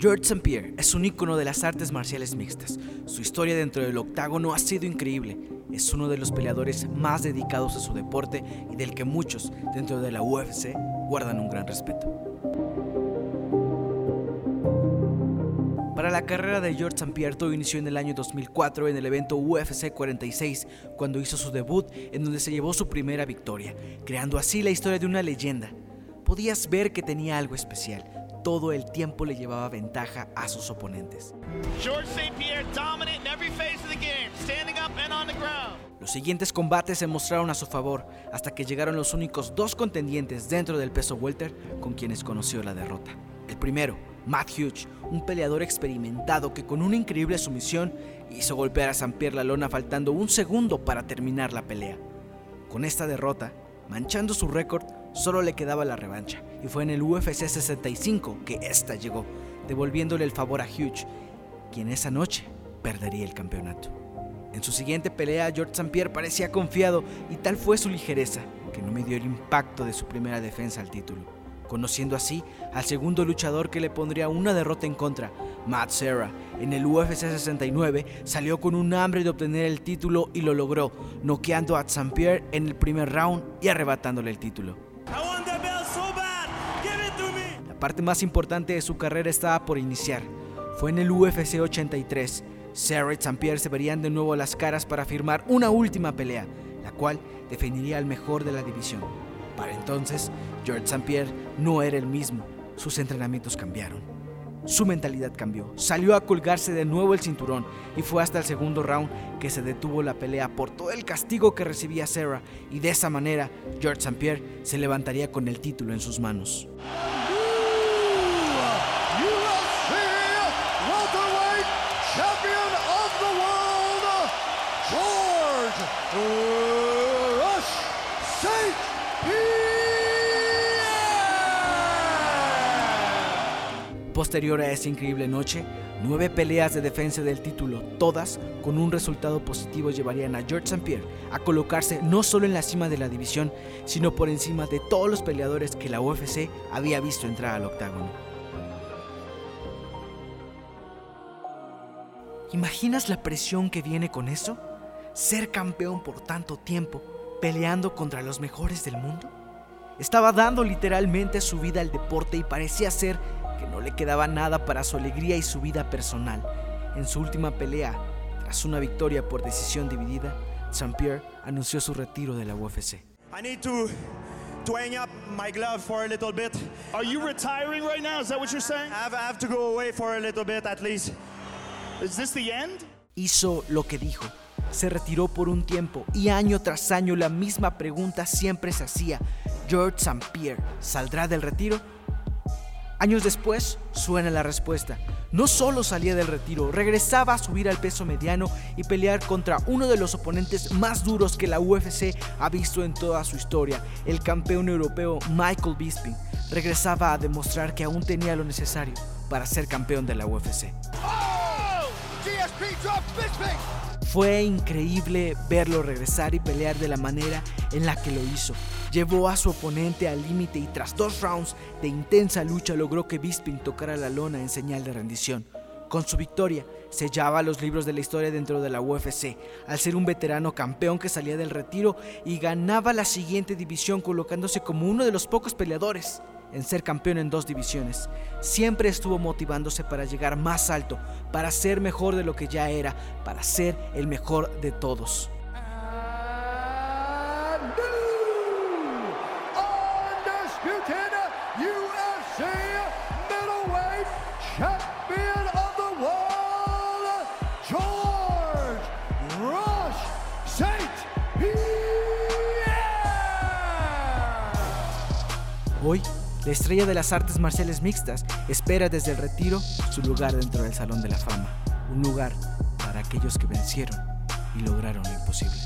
George St. Pierre es un ícono de las artes marciales mixtas. Su historia dentro del octágono ha sido increíble. Es uno de los peleadores más dedicados a su deporte y del que muchos dentro de la UFC guardan un gran respeto. Para la carrera de George St. Pierre todo inició en el año 2004 en el evento UFC 46, cuando hizo su debut en donde se llevó su primera victoria, creando así la historia de una leyenda. Podías ver que tenía algo especial, todo el tiempo le llevaba ventaja a sus oponentes. Los siguientes combates se mostraron a su favor hasta que llegaron los únicos dos contendientes dentro del peso welter con quienes conoció la derrota. El primero, Matt Hughes, un peleador experimentado que con una increíble sumisión hizo golpear a San Pierre la lona faltando un segundo para terminar la pelea. Con esta derrota, manchando su récord, solo le quedaba la revancha, y fue en el UFC 65 que esta llegó, devolviéndole el favor a Hughes, quien esa noche perdería el campeonato. En su siguiente pelea, George St. Pierre parecía confiado y tal fue su ligereza que no midió el impacto de su primera defensa al título conociendo así al segundo luchador que le pondría una derrota en contra, Matt Serra. En el UFC 69 salió con un hambre de obtener el título y lo logró, noqueando a St. Pierre en el primer round y arrebatándole el título. Parte más importante de su carrera estaba por iniciar. Fue en el UFC 83. Serra y St. Pierre se verían de nuevo las caras para firmar una última pelea, la cual definiría al mejor de la división. Para entonces, George St. Pierre no era el mismo. Sus entrenamientos cambiaron. Su mentalidad cambió. Salió a colgarse de nuevo el cinturón y fue hasta el segundo round que se detuvo la pelea por todo el castigo que recibía Sarah y de esa manera George St. Pierre se levantaría con el título en sus manos. Posterior a esa increíble noche, nueve peleas de defensa del título, todas con un resultado positivo, llevarían a George St. Pierre a colocarse no solo en la cima de la división, sino por encima de todos los peleadores que la UFC había visto entrar al octágono. ¿Imaginas la presión que viene con eso? Ser campeón por tanto tiempo, peleando contra los mejores del mundo. Estaba dando literalmente su vida al deporte y parecía ser que no le quedaba nada para su alegría y su vida personal. En su última pelea, tras una victoria por decisión dividida, St. Pierre anunció su retiro de la UFC. I need to to hang up my glove for a little bit. Are you retiring right now? Is that what you're saying? I have, I have to go away for a little bit at least. Is this the end? Hizo lo que dijo. Se retiró por un tiempo y año tras año la misma pregunta siempre se hacía. George St. Pierre saldrá del retiro Años después, suena la respuesta. No solo salía del retiro, regresaba a subir al peso mediano y pelear contra uno de los oponentes más duros que la UFC ha visto en toda su historia, el campeón europeo Michael Bisping. Regresaba a demostrar que aún tenía lo necesario para ser campeón de la UFC. Fue increíble verlo regresar y pelear de la manera en la que lo hizo. Llevó a su oponente al límite y tras dos rounds de intensa lucha logró que Bisping tocara la lona en señal de rendición. Con su victoria, sellaba los libros de la historia dentro de la UFC, al ser un veterano campeón que salía del retiro y ganaba la siguiente división colocándose como uno de los pocos peleadores en ser campeón en dos divisiones. Siempre estuvo motivándose para llegar más alto, para ser mejor de lo que ya era, para ser el mejor de todos. Hoy la estrella de las artes marciales mixtas espera desde el retiro su lugar dentro del Salón de la Fama, un lugar para aquellos que vencieron y lograron lo imposible.